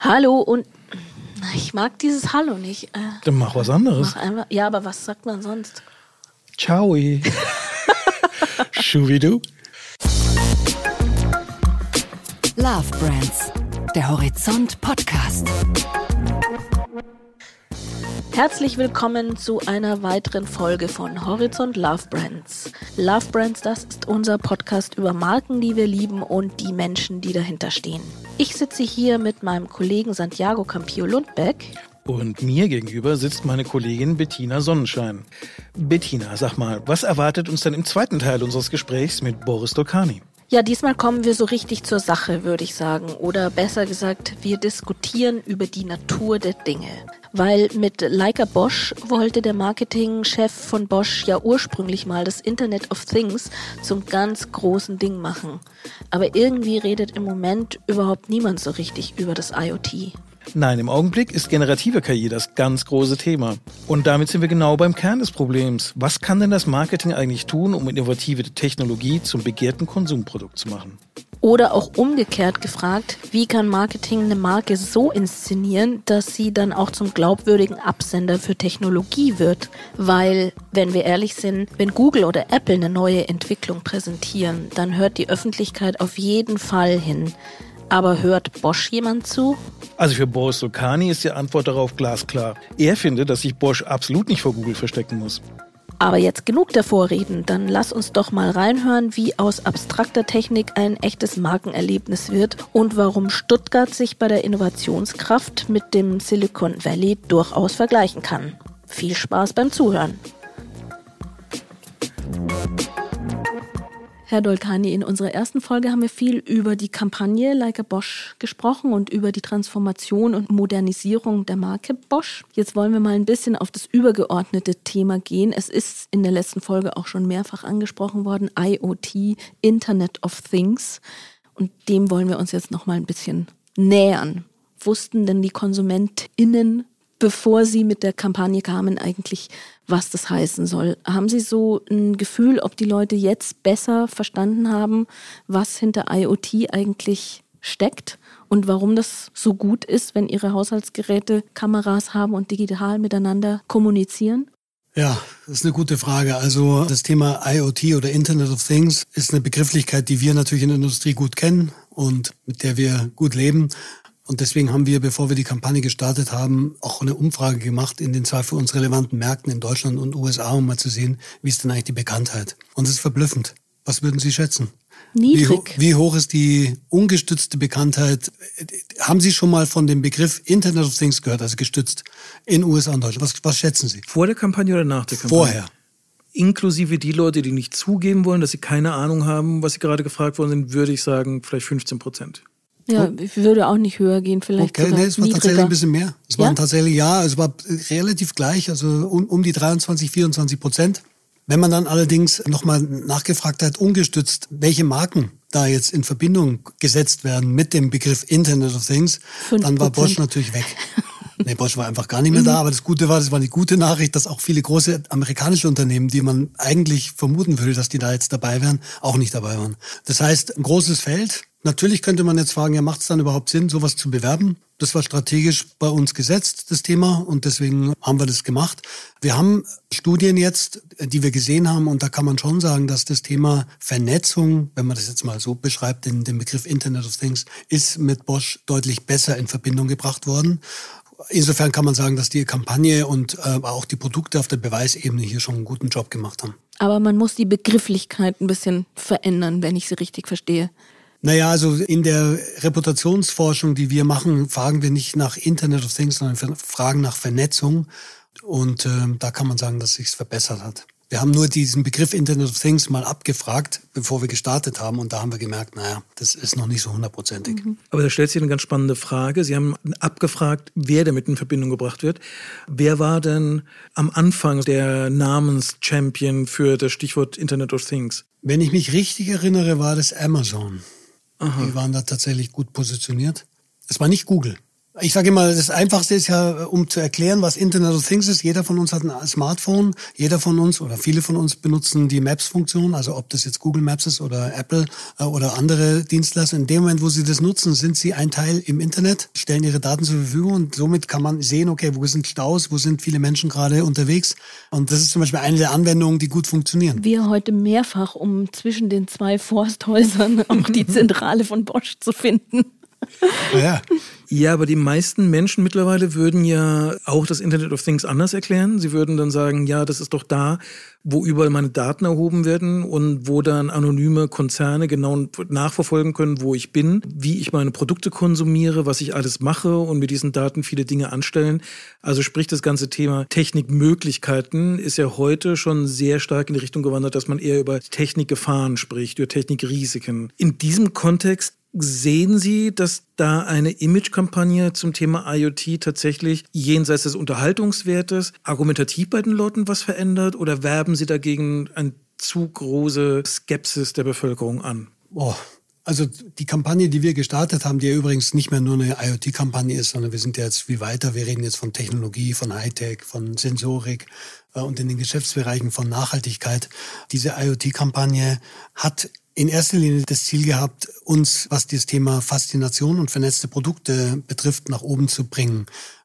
Hallo und ich mag dieses Hallo nicht. Äh, Dann mach was anderes. mach einfach, ja, aber was sagt man sonst? Ciao. Schubidu. Love Brands, der Horizont Podcast. Herzlich willkommen zu einer weiteren Folge von Horizont Love Brands. Love Brands, das ist unser Podcast über Marken, die wir lieben und die Menschen, die dahinter stehen. Ich sitze hier mit meinem Kollegen Santiago Campillo Lundbeck. Und mir gegenüber sitzt meine Kollegin Bettina Sonnenschein. Bettina, sag mal, was erwartet uns denn im zweiten Teil unseres Gesprächs mit Boris Dolkani? Ja, diesmal kommen wir so richtig zur Sache, würde ich sagen. Oder besser gesagt, wir diskutieren über die Natur der Dinge. Weil mit Leica Bosch wollte der Marketingchef von Bosch ja ursprünglich mal das Internet of Things zum ganz großen Ding machen. Aber irgendwie redet im Moment überhaupt niemand so richtig über das IoT. Nein, im Augenblick ist generative KI das ganz große Thema. Und damit sind wir genau beim Kern des Problems. Was kann denn das Marketing eigentlich tun, um innovative Technologie zum begehrten Konsumprodukt zu machen? Oder auch umgekehrt gefragt, wie kann Marketing eine Marke so inszenieren, dass sie dann auch zum glaubwürdigen Absender für Technologie wird? Weil, wenn wir ehrlich sind, wenn Google oder Apple eine neue Entwicklung präsentieren, dann hört die Öffentlichkeit auf jeden Fall hin. Aber hört Bosch jemand zu? Also für Boris Lokani ist die Antwort darauf glasklar. Er findet, dass sich Bosch absolut nicht vor Google verstecken muss. Aber jetzt genug der Vorreden, dann lass uns doch mal reinhören, wie aus abstrakter Technik ein echtes Markenerlebnis wird und warum Stuttgart sich bei der Innovationskraft mit dem Silicon Valley durchaus vergleichen kann. Viel Spaß beim Zuhören. Herr Dolkani, in unserer ersten Folge haben wir viel über die Kampagne Like a Bosch gesprochen und über die Transformation und Modernisierung der Marke Bosch. Jetzt wollen wir mal ein bisschen auf das übergeordnete Thema gehen. Es ist in der letzten Folge auch schon mehrfach angesprochen worden, IoT, Internet of Things. Und dem wollen wir uns jetzt noch mal ein bisschen nähern. Wussten denn die KonsumentInnen bevor Sie mit der Kampagne kamen, eigentlich, was das heißen soll. Haben Sie so ein Gefühl, ob die Leute jetzt besser verstanden haben, was hinter IoT eigentlich steckt und warum das so gut ist, wenn Ihre Haushaltsgeräte Kameras haben und digital miteinander kommunizieren? Ja, das ist eine gute Frage. Also das Thema IoT oder Internet of Things ist eine Begrifflichkeit, die wir natürlich in der Industrie gut kennen und mit der wir gut leben. Und deswegen haben wir, bevor wir die Kampagne gestartet haben, auch eine Umfrage gemacht in den zwei für uns relevanten Märkten in Deutschland und USA, um mal zu sehen, wie ist denn eigentlich die Bekanntheit. Und es ist verblüffend. Was würden Sie schätzen? Niedrig. Wie, wie, hoch ist die ungestützte Bekanntheit? Haben Sie schon mal von dem Begriff Internet of Things gehört, also gestützt in USA und Deutschland? Was, was schätzen Sie? Vor der Kampagne oder nach der Kampagne? Vorher. Inklusive die Leute, die nicht zugeben wollen, dass sie keine Ahnung haben, was sie gerade gefragt worden sind, würde ich sagen, vielleicht 15 Prozent. Ja, ich würde auch nicht höher gehen, vielleicht. Okay, nee, es war niedriger. tatsächlich ein bisschen mehr. Es Ja? waren tatsächlich, ja, es war relativ gleich, also um, um die 23, 24 Prozent. Wenn man dann allerdings nochmal nachgefragt hat, ungestützt, welche Marken da jetzt in Verbindung gesetzt werden mit dem Begriff Internet of Things, Fünf dann war Bosch natürlich weg. Nee, Bosch war einfach gar nicht mehr da, aber das Gute war, das war eine gute Nachricht, dass auch viele große amerikanische Unternehmen, die man eigentlich vermuten würde, dass die da jetzt dabei wären, auch nicht dabei waren. Das heißt, ein großes Feld. Natürlich könnte man jetzt fragen, ja, macht es dann überhaupt Sinn, sowas zu bewerben? Das war strategisch bei uns gesetzt, das Thema, und deswegen haben wir das gemacht. Wir haben Studien jetzt, die wir gesehen haben, und da kann man schon sagen, dass das Thema Vernetzung, wenn man das jetzt mal so beschreibt, den, den Begriff Internet of Things, ist mit Bosch deutlich besser in Verbindung gebracht worden. Insofern kann man sagen, dass die Kampagne und äh, auch die Produkte auf der Beweisebene hier schon einen guten Job gemacht haben. Aber man muss die Begrifflichkeit ein bisschen verändern, wenn ich sie richtig verstehe. Naja, also in der Reputationsforschung, die wir machen, fragen wir nicht nach Internet of Things, sondern fragen nach Vernetzung. Und ähm, da kann man sagen, dass sich's verbessert hat. Wir haben nur diesen Begriff Internet of Things mal abgefragt, bevor wir gestartet haben. Und da haben wir gemerkt, naja, das ist noch nicht so hundertprozentig. Aber da stellt sich eine ganz spannende Frage. Sie haben abgefragt, wer damit in Verbindung gebracht wird. Wer war denn am Anfang der Namenschampion für das Stichwort Internet of Things? Wenn ich mich richtig erinnere, war das Amazon. Die waren da tatsächlich gut positioniert. Es war nicht Google. Ich sage immer, das Einfachste ist ja, um zu erklären, was Internet of Things ist. Jeder von uns hat ein Smartphone. Jeder von uns oder viele von uns benutzen die Maps-Funktion. Also ob das jetzt Google Maps ist oder Apple äh, oder andere Dienstleister. In dem Moment, wo sie das nutzen, sind sie ein Teil im Internet, stellen ihre Daten zur Verfügung und somit kann man sehen, okay, wo sind Staus, wo sind viele Menschen gerade unterwegs. Und das ist zum Beispiel eine der Anwendungen, die gut funktionieren. Wir heute mehrfach, um zwischen den zwei Forsthäusern auch die Zentrale von Bosch zu finden. Ja. ja, aber die meisten Menschen mittlerweile würden ja auch das Internet of Things anders erklären. Sie würden dann sagen, ja, das ist doch da, wo überall meine Daten erhoben werden und wo dann anonyme Konzerne genau nachverfolgen können, wo ich bin, wie ich meine Produkte konsumiere, was ich alles mache und mit diesen Daten viele Dinge anstellen. Also sprich, das ganze Thema Technikmöglichkeiten ist ja heute schon sehr stark in die Richtung gewandert, dass man eher über Technikgefahren spricht, über Technikrisiken. In diesem Kontext Sehen Sie, dass da eine Imagekampagne zum Thema IoT tatsächlich jenseits des Unterhaltungswertes argumentativ bei den Leuten was verändert oder werben Sie dagegen eine zu große Skepsis der Bevölkerung an? Oh, also die Kampagne, die wir gestartet haben, die ja übrigens nicht mehr nur eine IoT-Kampagne ist, sondern wir sind ja jetzt viel weiter. Wir reden jetzt von Technologie, von Hightech, von Sensorik äh, und in den Geschäftsbereichen von Nachhaltigkeit. Diese IoT-Kampagne hat in erster Linie das Ziel gehabt, uns, was das Thema Faszination und vernetzte Produkte betrifft, nach oben zu bringen.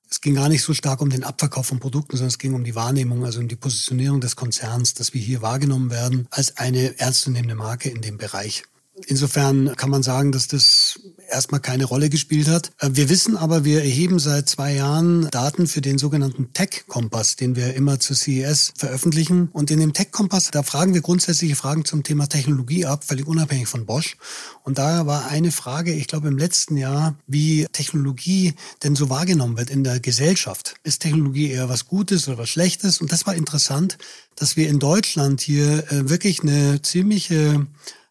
Es ging gar nicht so stark um den Abverkauf von Produkten, sondern es ging um die Wahrnehmung, also um die Positionierung des Konzerns, dass wir hier wahrgenommen werden als eine ernstzunehmende Marke in dem Bereich. Insofern kann man sagen, dass das erstmal keine Rolle gespielt hat. Äh, wir wissen aber, wir erheben seit zwei Jahren Daten für den sogenannten Tech-Kompass, den wir immer zu CES veröffentlichen. Und in dem Tech-Kompass, da fragen wir grundsätzliche Fragen zum Thema Technologie ab, völlig unabhängig von Bosch. Und da war eine Frage, ich glaube im letzten Jahr, wie Technologie denn so wahrgenommen wird in der Gesellschaft. Ist Technologie eher was Gutes oder was Schlechtes? Und das war interessant, dass wir in Deutschland hier äh, wirklich eine ziemliche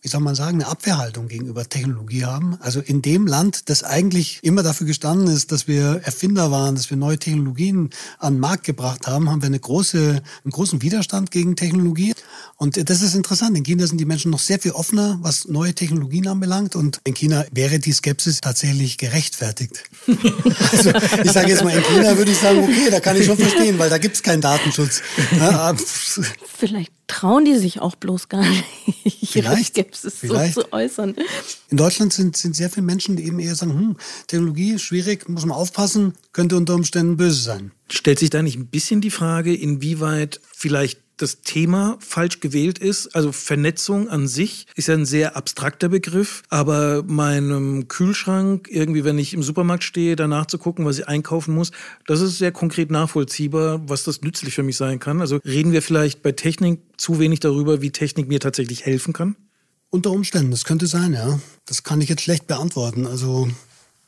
wie soll man sagen, eine Abwehrhaltung gegenüber Technologie haben. Also in dem Land, das eigentlich immer dafür gestanden ist, dass wir Erfinder waren, dass wir neue Technologien an den Markt gebracht haben, haben wir eine große, einen großen Widerstand gegen Technologie. Und das ist interessant. In China sind die Menschen noch sehr viel offener, was neue Technologien anbelangt. Und in China wäre die Skepsis tatsächlich gerechtfertigt. also ich sage jetzt mal, in China würde ich sagen, okay, da kann ich schon verstehen, weil da gibt es keinen Datenschutz. Vielleicht trauen die sich auch bloß gar nicht, ihre Skepsis vielleicht. so zu äußern. In Deutschland sind, sind sehr viele Menschen, die eben eher sagen, hm, Technologie ist schwierig, muss man aufpassen, könnte unter Umständen böse sein. Stellt sich da nicht ein bisschen die Frage, inwieweit vielleicht das Thema falsch gewählt ist. Also Vernetzung an sich ist ja ein sehr abstrakter Begriff, aber meinem Kühlschrank, irgendwie, wenn ich im Supermarkt stehe, danach zu gucken, was ich einkaufen muss, das ist sehr konkret nachvollziehbar, was das nützlich für mich sein kann. Also reden wir vielleicht bei Technik zu wenig darüber, wie Technik mir tatsächlich helfen kann? Unter Umständen, das könnte sein, ja. Das kann ich jetzt schlecht beantworten. Also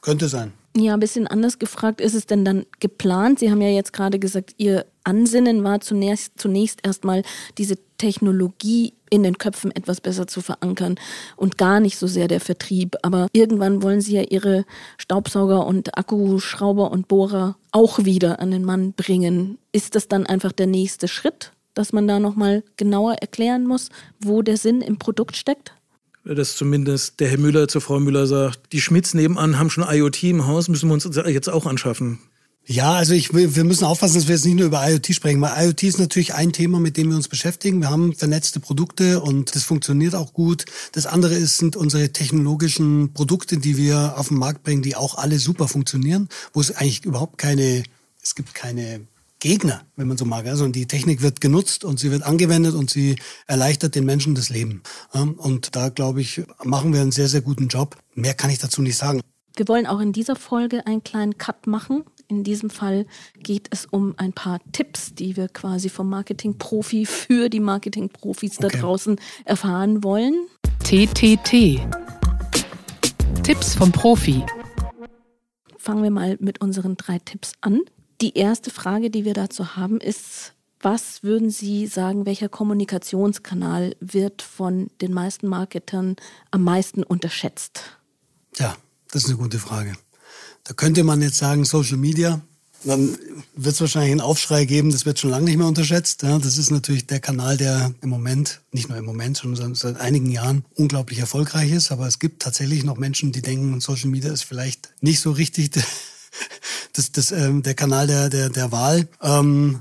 könnte sein. Ja, ein bisschen anders gefragt, ist es denn dann geplant? Sie haben ja jetzt gerade gesagt, Ihr Ansinnen war zunächst, zunächst erstmal diese Technologie in den Köpfen etwas besser zu verankern und gar nicht so sehr der Vertrieb. Aber irgendwann wollen Sie ja Ihre Staubsauger und Akkuschrauber und Bohrer auch wieder an den Mann bringen. Ist das dann einfach der nächste Schritt, dass man da nochmal genauer erklären muss, wo der Sinn im Produkt steckt? dass zumindest der Herr Müller zur Frau Müller sagt, die Schmidts nebenan haben schon IoT im Haus, müssen wir uns jetzt auch anschaffen. Ja, also ich, wir müssen aufpassen, dass wir jetzt nicht nur über IoT sprechen, weil IoT ist natürlich ein Thema, mit dem wir uns beschäftigen. Wir haben vernetzte Produkte und das funktioniert auch gut. Das andere ist, sind unsere technologischen Produkte, die wir auf den Markt bringen, die auch alle super funktionieren, wo es eigentlich überhaupt keine, es gibt keine Gegner, wenn man so mag. Also die Technik wird genutzt und sie wird angewendet und sie erleichtert den Menschen das Leben. Und da, glaube ich, machen wir einen sehr, sehr guten Job. Mehr kann ich dazu nicht sagen. Wir wollen auch in dieser Folge einen kleinen Cut machen. In diesem Fall geht es um ein paar Tipps, die wir quasi vom Marketing-Profi für die Marketing-Profis da draußen erfahren wollen. TTT. Tipps vom Profi. Fangen wir mal mit unseren drei Tipps an. Die erste Frage, die wir dazu haben, ist, was würden Sie sagen, welcher Kommunikationskanal wird von den meisten Marketern am meisten unterschätzt? Ja, das ist eine gute Frage. Da könnte man jetzt sagen Social Media. Dann wird es wahrscheinlich einen Aufschrei geben, das wird schon lange nicht mehr unterschätzt. Ja, das ist natürlich der Kanal, der im Moment, nicht nur im Moment, sondern seit einigen Jahren unglaublich erfolgreich ist. Aber es gibt tatsächlich noch Menschen, die denken, Social Media ist vielleicht nicht so richtig das, das, ähm, der Kanal der, der, der Wahl. Ähm,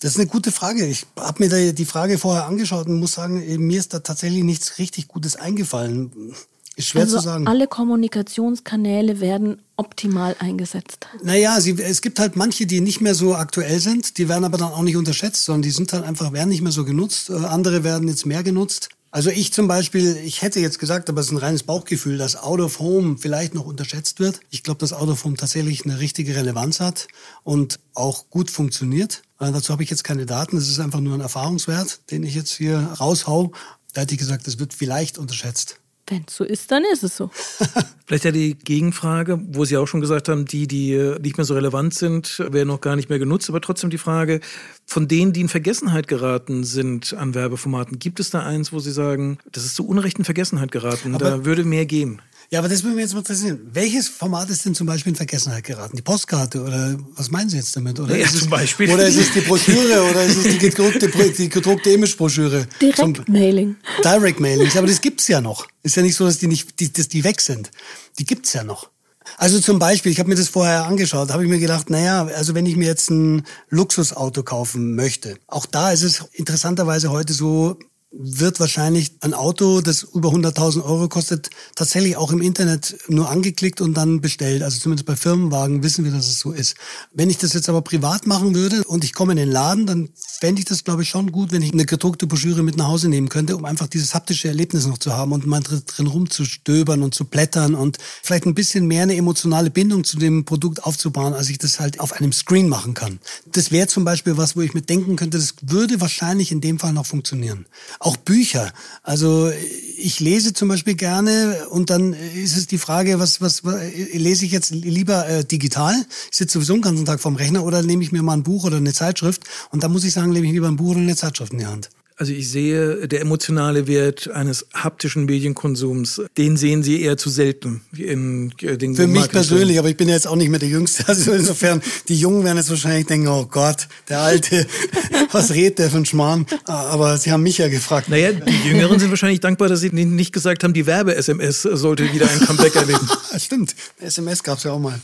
das ist eine gute Frage. Ich habe mir da die Frage vorher angeschaut und muss sagen, mir ist da tatsächlich nichts richtig Gutes eingefallen. Ist schwer also zu sagen. Alle Kommunikationskanäle werden optimal eingesetzt. Naja, sie, es gibt halt manche, die nicht mehr so aktuell sind, die werden aber dann auch nicht unterschätzt, sondern die sind halt einfach, werden nicht mehr so genutzt. Äh, andere werden jetzt mehr genutzt. Also ich zum Beispiel, ich hätte jetzt gesagt, aber es ist ein reines Bauchgefühl, dass Out of Home vielleicht noch unterschätzt wird. Ich glaube, dass Out of Home tatsächlich eine richtige Relevanz hat und auch gut funktioniert. Äh, dazu habe ich jetzt keine Daten, es ist einfach nur ein Erfahrungswert, den ich jetzt hier raushau. Da hätte ich gesagt, das wird vielleicht unterschätzt. Wenn es so ist, dann ist es so. Vielleicht ja die Gegenfrage, wo Sie auch schon gesagt haben, die, die äh, nicht mehr so relevant sind, werden noch gar nicht mehr genutzt. Aber trotzdem die Frage, von denen, die in Vergessenheit geraten sind an Werbeformaten, gibt es da eins, wo Sie sagen, das ist zu Unrecht in Vergessenheit geraten, aber da würde mehr gehen? Ja, aber das würde mich jetzt mal interessieren. Welches Format ist denn zum Beispiel in Vergessenheit geraten? Die Postkarte oder was meinen Sie jetzt damit? Oder ja, ist zum es, Beispiel. Oder ist es die Broschüre oder ist es die gedruckte, die gedruckte Image-Broschüre? Direct-Mailing. Direct-Mailing. Aber das gibt's ja noch. Ist ja nicht so, dass die, nicht, die, dass die weg sind. Die gibt's ja noch. Also zum Beispiel, ich habe mir das vorher angeschaut, habe ich mir gedacht, naja, also wenn ich mir jetzt ein Luxusauto kaufen möchte, auch da ist es interessanterweise heute so, wird wahrscheinlich ein Auto, das über 100.000 Euro kostet, tatsächlich auch im Internet nur angeklickt und dann bestellt. Also zumindest bei Firmenwagen wissen wir, dass es so ist. Wenn ich das jetzt aber privat machen würde und ich komme in den Laden, dann fände ich das, glaube ich, schon gut, wenn ich eine gedruckte Broschüre mit nach Hause nehmen könnte, um einfach dieses haptische Erlebnis noch zu haben und mal drin rumzustöbern und zu blättern und vielleicht ein bisschen mehr eine emotionale Bindung zu dem Produkt aufzubauen, als ich das halt auf einem Screen machen kann. Das wäre zum Beispiel was, wo ich mir denken könnte, das würde wahrscheinlich in dem Fall noch funktionieren auch Bücher. Also ich lese zum Beispiel gerne und dann ist es die Frage, was, was, was lese ich jetzt lieber äh, digital? Ich sitze sowieso den ganzen Tag vorm Rechner oder nehme ich mir mal ein Buch oder eine Zeitschrift und da muss ich sagen, nehme ich lieber ein Buch oder eine Zeitschrift in die Hand. Also ich sehe, der emotionale Wert eines haptischen Medienkonsums, den sehen Sie eher zu selten in äh, den Für mich persönlich, aber ich bin jetzt auch nicht mehr der Jüngste. Also insofern, die Jungen werden jetzt wahrscheinlich denken, oh Gott, der Alte, was redet der für ein Schmarrn? Aber Sie haben mich ja gefragt. Naja, die Jüngeren sind wahrscheinlich dankbar, dass Sie nicht gesagt haben, die Werbe-SMS sollte wieder ein Comeback erleben. Stimmt, SMS gab es ja auch mal.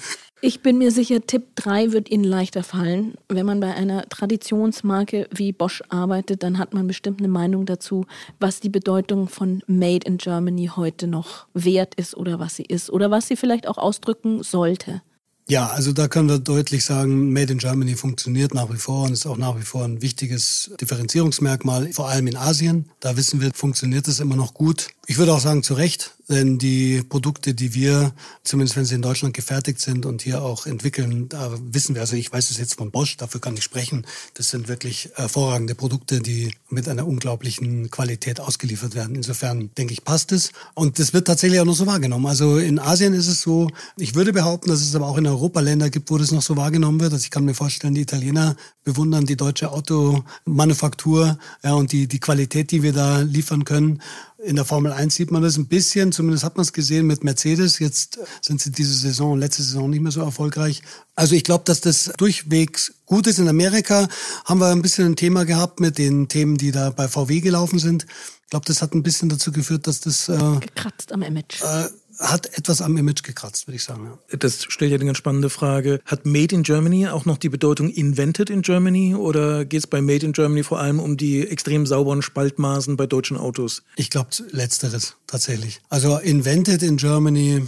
Ich bin mir sicher, Tipp 3 wird Ihnen leichter fallen. Wenn man bei einer Traditionsmarke wie Bosch arbeitet, dann hat man bestimmt eine Meinung dazu, was die Bedeutung von Made in Germany heute noch wert ist oder was sie ist oder was sie vielleicht auch ausdrücken sollte. Ja, also da können wir deutlich sagen, Made in Germany funktioniert nach wie vor und ist auch nach wie vor ein wichtiges Differenzierungsmerkmal, vor allem in Asien. Da wissen wir, funktioniert es immer noch gut. Ich würde auch sagen, zu Recht, denn die Produkte, die wir, zumindest wenn sie in Deutschland gefertigt sind und hier auch entwickeln, da wissen wir, also ich weiß es jetzt von Bosch, dafür kann ich sprechen, das sind wirklich hervorragende Produkte, die mit einer unglaublichen Qualität ausgeliefert werden. Insofern denke ich, passt es. Und das wird tatsächlich auch noch so wahrgenommen. Also in Asien ist es so, ich würde behaupten, dass es aber auch in Europa Länder gibt, wo das noch so wahrgenommen wird. Also ich kann mir vorstellen, die Italiener bewundern die deutsche Automanufaktur ja, und die, die Qualität, die wir da liefern können. In der Formel 1 sieht man das ein bisschen, zumindest hat man es gesehen mit Mercedes. Jetzt sind sie diese Saison, letzte Saison nicht mehr so erfolgreich. Also ich glaube, dass das durchwegs gut ist. In Amerika haben wir ein bisschen ein Thema gehabt mit den Themen, die da bei VW gelaufen sind. Ich glaube, das hat ein bisschen dazu geführt, dass das... Äh, Gekratzt am Image. Äh, hat etwas am Image gekratzt, würde ich sagen. Ja. Das stellt ja eine ganz spannende Frage. Hat Made in Germany auch noch die Bedeutung Invented in Germany oder geht es bei Made in Germany vor allem um die extrem sauberen Spaltmaßen bei deutschen Autos? Ich glaube, letzteres tatsächlich. Also Invented in Germany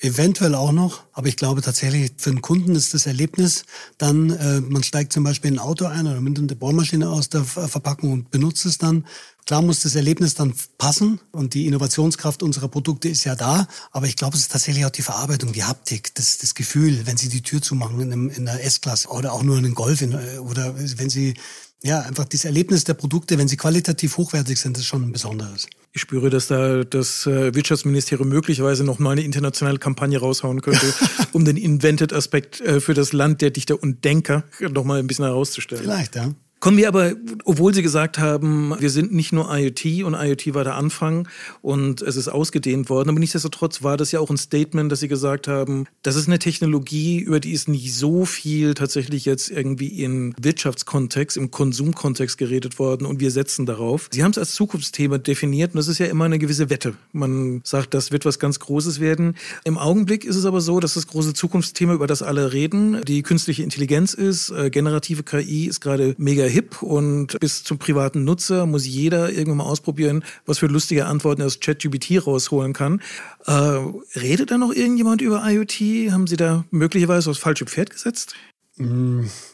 Eventuell auch noch, aber ich glaube tatsächlich, für den Kunden ist das Erlebnis dann, äh, man steigt zum Beispiel in ein Auto ein oder nimmt eine Bohrmaschine aus der Verpackung und benutzt es dann Klar muss das Erlebnis dann passen und die Innovationskraft unserer Produkte ist ja da, aber ich glaube, es ist tatsächlich auch die Verarbeitung, die Haptik, das, das Gefühl, wenn Sie die Tür zumachen in, einem, in einer S-Klasse oder auch nur in einem Golf in, oder wenn Sie ja, einfach das Erlebnis der Produkte, wenn sie qualitativ hochwertig sind, ist schon ein besonderes. Ich spüre, dass da das äh, Wirtschaftsministerium möglicherweise noch mal eine internationale Kampagne raushauen könnte, um den Invented-Aspekt äh, für das Land der Dichter und Denker noch mal ein bisschen herauszustellen. Vielleicht, ja. Kommen wir aber, obwohl Sie gesagt haben, wir sind nicht nur IoT und IoT war der Anfang und es ist ausgedehnt worden, aber nichtsdestotrotz war das ja auch ein Statement, dass Sie gesagt haben, das ist eine Technologie, über die ist nicht so viel tatsächlich jetzt irgendwie im Wirtschaftskontext, im Konsumkontext geredet worden und wir setzen darauf. Sie haben es als Zukunftsthema definiert und das ist ja immer eine gewisse Wette. Man sagt, das wird was ganz Großes werden. Im Augenblick ist es aber so, dass das große Zukunftsthema, über das alle reden, die künstliche Intelligenz ist, äh, generative KI ist gerade mega hip und bis zum privaten Nutzer muss jeder irgendwann mal ausprobieren, was für lustige Antworten er aus ChatGPT rausholen kann. Äh, redet da noch irgendjemand über IoT? Haben Sie da möglicherweise aufs falsche Pferd gesetzt?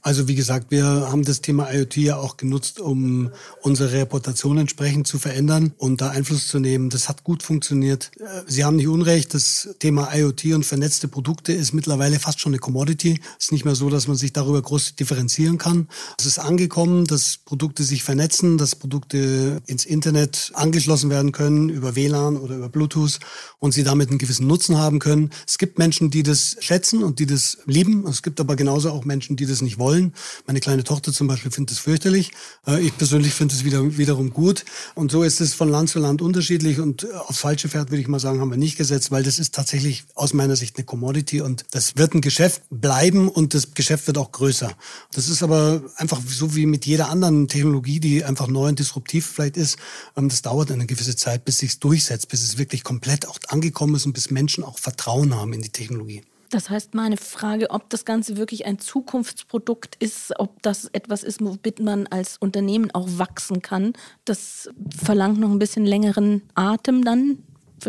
Also wie gesagt, wir haben das Thema IoT ja auch genutzt, um unsere Reputation entsprechend zu verändern und da Einfluss zu nehmen. Das hat gut funktioniert. Äh, Sie haben nicht unrecht, das Thema IoT und vernetzte Produkte ist mittlerweile fast schon eine Commodity. Es ist nicht mehr so, dass man sich darüber groß differenzieren kann. Es ist angekommen, dass Produkte sich vernetzen, dass Produkte ins Internet angeschlossen werden können über WLAN oder über Bluetooth und sie damit einen gewissen Nutzen haben können. Es gibt Menschen, die das schätzen und die das lieben. Es gibt aber genauso auch Menschen, Menschen, die das nicht wollen. Meine kleine Tochter zum Beispiel findet es fürchterlich. Äh, ich persönlich finde es wieder, wiederum gut. Und so ist es von Land zu Land unterschiedlich. Und äh, aufs falsche Pferd, würde ich mal sagen, haben wir nicht gesetzt, weil das ist tatsächlich aus meiner Sicht eine Commodity und das wird ein Geschäft bleiben und das Geschäft wird auch größer. Das ist aber einfach so wie mit jeder anderen Technologie, die einfach neu und disruptiv vielleicht ist. Ähm, das dauert eine gewisse Zeit, bis sich durchsetzt, bis es wirklich komplett auch angekommen ist und bis Menschen auch Vertrauen haben in die Technologie. Das heißt, meine Frage, ob das Ganze wirklich ein Zukunftsprodukt ist, ob das etwas ist, womit man als Unternehmen auch wachsen kann, das verlangt noch ein bisschen längeren Atem dann.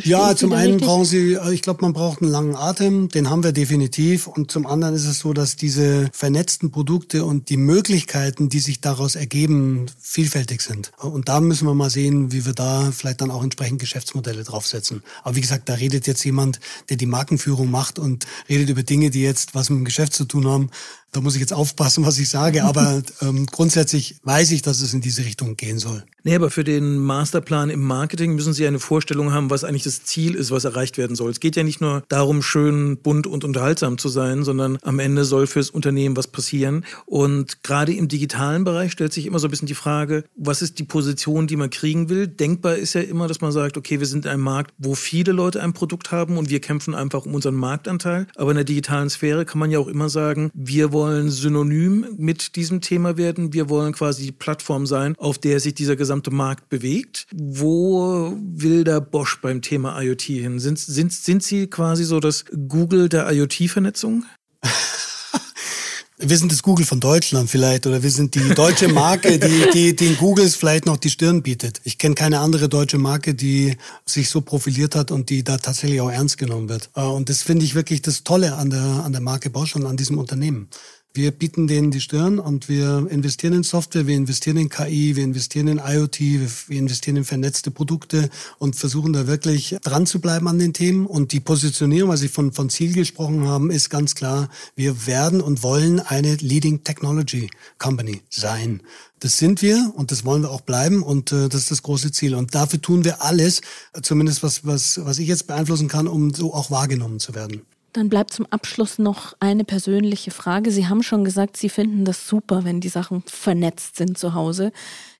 Ja, zum einen richtig? brauchen Sie, äh, ich glaube, man braucht einen langen Atem, den haben wir definitiv. Und zum anderen ist es so, dass diese vernetzten Produkte und die Möglichkeiten, die sich daraus ergeben, vielfältig sind. Und da müssen wir mal sehen, wie wir da vielleicht dann auch entsprechend Geschäftsmodelle draufsetzen. Aber wie gesagt, da redet jetzt jemand, der die Markenführung macht und redet über Dinge, die jetzt was mit dem Geschäft zu tun haben. Da muss ich jetzt aufpassen, was ich sage, aber ähm, grundsätzlich weiß ich, dass es in diese Richtung gehen soll. Nee, aber für den Masterplan im Marketing müssen Sie eine Vorstellung haben, was eigentlich das Ziel ist, was erreicht werden soll. Es geht ja nicht nur darum, schön, bunt und unterhaltsam zu sein, sondern am Ende soll fürs Unternehmen was passieren. Und gerade im digitalen Bereich stellt sich immer so ein bisschen die Frage, was ist die Position, die man kriegen will? Denkbar ist ja immer, dass man sagt, okay, wir sind in einem Markt, wo viele Leute ein Produkt haben und wir kämpfen einfach um unseren Marktanteil. Aber in der digitalen Sphäre kann man ja auch immer sagen, wir wollen synonym mit diesem Thema werden. Wir wollen quasi die Plattform sein, auf der sich dieser gesamte Markt bewegt. Wo will der Bosch beim Thema IoT hin? Sind, sind, sind Sie quasi so das Google der IoT-Vernetzung? Wir sind das Google von Deutschland vielleicht oder wir sind die deutsche Marke, die, die den Googles vielleicht noch die Stirn bietet. Ich kenne keine andere deutsche Marke, die sich so profiliert hat und die da tatsächlich auch ernst genommen wird. Äh, und das finde ich wirklich das Tolle an der, an der Marke Bosch und an diesem Unternehmen. Wir bieten denen die Stirn und wir investieren in Software, wir investieren in KI, wir investieren in IoT, wir investieren in vernetzte Produkte und versuchen da wirklich dran zu bleiben an den Themen. Und die Positionierung, was Sie von, von Ziel gesprochen haben, ist ganz klar, wir werden und wollen eine Leading Technology Company sein. Das sind wir und das wollen wir auch bleiben und äh, das ist das große Ziel. Und dafür tun wir alles, zumindest was, was, was ich jetzt beeinflussen kann, um so auch wahrgenommen zu werden. Dann bleibt zum Abschluss noch eine persönliche Frage. Sie haben schon gesagt, Sie finden das super, wenn die Sachen vernetzt sind zu Hause.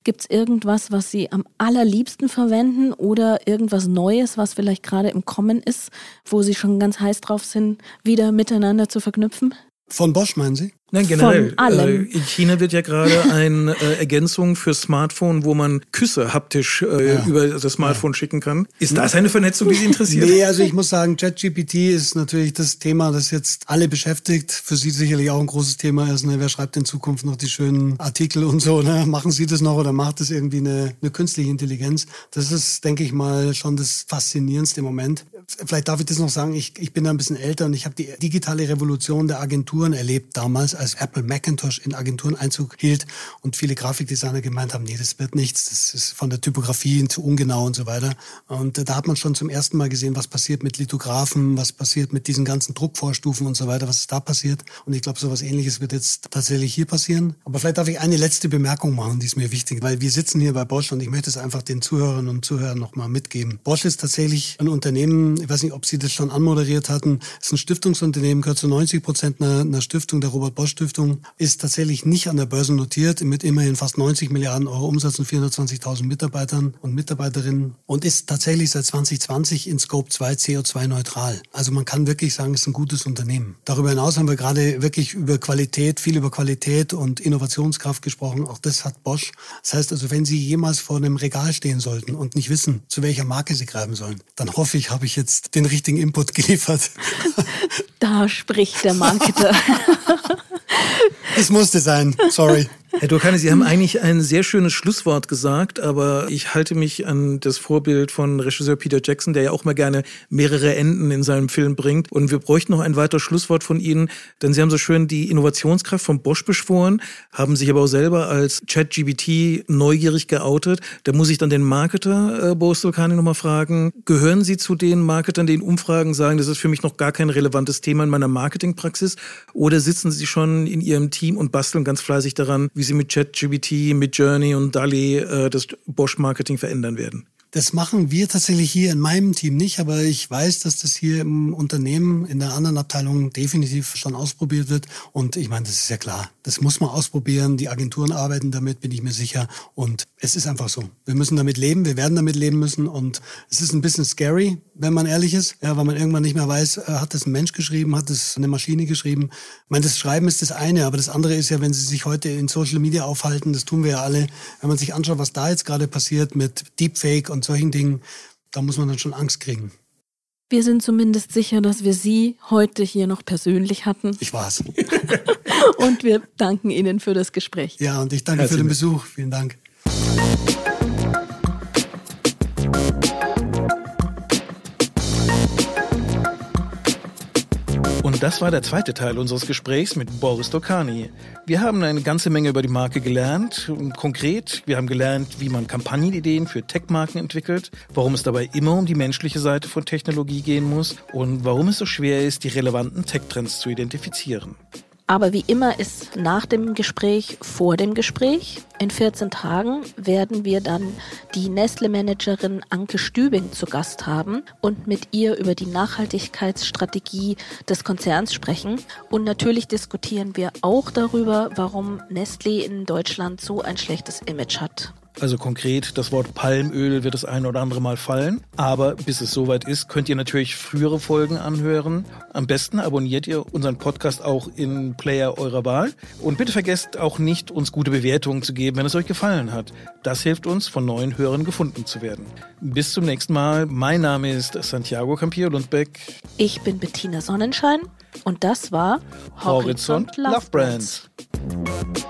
Gibt es irgendwas, was Sie am allerliebsten verwenden oder irgendwas Neues, was vielleicht gerade im Kommen ist, wo Sie schon ganz heiß drauf sind, wieder miteinander zu verknüpfen? Von Bosch meinen Sie? Nein, generell. Von allem. Äh, in China wird ja gerade eine äh, Ergänzung für Smartphone, wo man Küsse haptisch äh, ja. über das Smartphone ja. schicken kann. Ist das eine Vernetzung, die Sie interessiert? Nee, also ich muss sagen, ChatGPT ist natürlich das Thema, das jetzt alle beschäftigt. Für Sie sicherlich auch ein großes Thema ist. Ne? Wer schreibt in Zukunft noch die schönen Artikel und so? Ne? Machen Sie das noch oder macht das irgendwie eine, eine künstliche Intelligenz? Das ist, denke ich mal, schon das Faszinierendste im Moment. Vielleicht darf ich das noch sagen, ich, ich bin da ein bisschen älter und ich habe die digitale Revolution der Agenturen erlebt damals als Apple Macintosh in Agenturen Einzug hielt und viele Grafikdesigner gemeint haben, nee, das wird nichts, das ist von der Typografie zu ungenau und so weiter. Und da hat man schon zum ersten Mal gesehen, was passiert mit Lithographen, was passiert mit diesen ganzen Druckvorstufen und so weiter, was ist da passiert. Und ich glaube, so was ähnliches wird jetzt tatsächlich hier passieren. Aber vielleicht darf ich eine letzte Bemerkung machen, die ist mir wichtig, weil wir sitzen hier bei Bosch und ich möchte es einfach den Zuhörerinnen und Zuhörern nochmal mitgeben. Bosch ist tatsächlich ein Unternehmen, ich weiß nicht, ob Sie das schon anmoderiert hatten, ist ein Stiftungsunternehmen, gehört zu 90 Prozent einer, einer Stiftung, der Robert-Bosch-Stiftung, ist tatsächlich nicht an der Börse notiert, mit immerhin fast 90 Milliarden Euro Umsatz und 420.000 Mitarbeitern und Mitarbeiterinnen und ist tatsächlich seit 2020 in Scope 2 CO2-neutral. Also man kann wirklich sagen, es ist ein gutes Unternehmen. Darüber hinaus haben wir gerade wirklich über Qualität, viel über Qualität und Innovationskraft gesprochen. Auch das hat Bosch. Das heißt also, wenn Sie jemals vor einem Regal stehen sollten und nicht wissen, zu welcher Marke Sie greifen sollen, dann hoffe ich, habe ich jetzt den richtigen Input geliefert. Da spricht der Marketer. Es musste sein, sorry. Herr Durkani, Sie haben eigentlich ein sehr schönes Schlusswort gesagt, aber ich halte mich an das Vorbild von Regisseur Peter Jackson, der ja auch mal gerne mehrere Enden in seinem Film bringt. Und wir bräuchten noch ein weiteres Schlusswort von Ihnen, denn Sie haben so schön die Innovationskraft von Bosch beschworen, haben sich aber auch selber als ChatGBT neugierig geoutet. Da muss ich dann den Marketer äh, Boris Durkani nochmal fragen, gehören Sie zu den Marketern, die in Umfragen sagen, das ist für mich noch gar kein relevantes Thema in meiner Marketingpraxis? Oder sitzen Sie schon in Ihrem Team und basteln ganz fleißig daran, wie Sie mit ChatGPT, mit Journey und DALI äh, das Bosch-Marketing verändern werden? Das machen wir tatsächlich hier in meinem Team nicht, aber ich weiß, dass das hier im Unternehmen in der anderen Abteilung definitiv schon ausprobiert wird. Und ich meine, das ist ja klar. Das muss man ausprobieren. Die Agenturen arbeiten damit, bin ich mir sicher. Und es ist einfach so. Wir müssen damit leben. Wir werden damit leben müssen. Und es ist ein bisschen scary, wenn man ehrlich ist. Ja, weil man irgendwann nicht mehr weiß, äh, hat das ein Mensch geschrieben, hat das eine Maschine geschrieben. Ich meine, das Schreiben ist das eine, aber das andere ist ja, wenn Sie sich heute in Social Media aufhalten, das tun wir ja alle. Wenn man sich anschaut, was da jetzt gerade passiert mit Deepfake und solchen Dingen, da muss man dann schon Angst kriegen. Wir sind zumindest sicher, dass wir Sie heute hier noch persönlich hatten. Ich war's. und wir danken Ihnen für das Gespräch. Ja, und ich danke Herzlich für den Besuch. Vielen Dank. Das war der zweite Teil unseres Gesprächs mit Boris Dokani. Wir haben eine ganze Menge über die Marke gelernt. Konkret, wir haben gelernt, wie man Kampagnenideen für Tech-Marken entwickelt, warum es dabei immer um die menschliche Seite von Technologie gehen muss und warum es so schwer ist, die relevanten Tech-Trends zu identifizieren. Aber wie immer ist nach dem Gespräch vor dem Gespräch. In 14 Tagen werden wir dann die Nestle-Managerin Anke Stübing zu Gast haben und mit ihr über die Nachhaltigkeitsstrategie des Konzerns sprechen. Und natürlich diskutieren wir auch darüber, warum Nestle in Deutschland so ein schlechtes Image hat. Also konkret, das Wort Palmöl wird das ein oder andere Mal fallen. Aber bis es soweit ist, könnt ihr natürlich frühere Folgen anhören. Am besten abonniert ihr unseren Podcast auch in Player eurer Wahl. Und bitte vergesst auch nicht, uns gute Bewertungen zu geben, wenn es euch gefallen hat. Das hilft uns, von neuen Hörern gefunden zu werden. Bis zum nächsten Mal. Mein Name ist Santiago Campillo Lundbeck. Ich bin Bettina Sonnenschein. Und das war Horizont, Horizont Love Brands. Brands.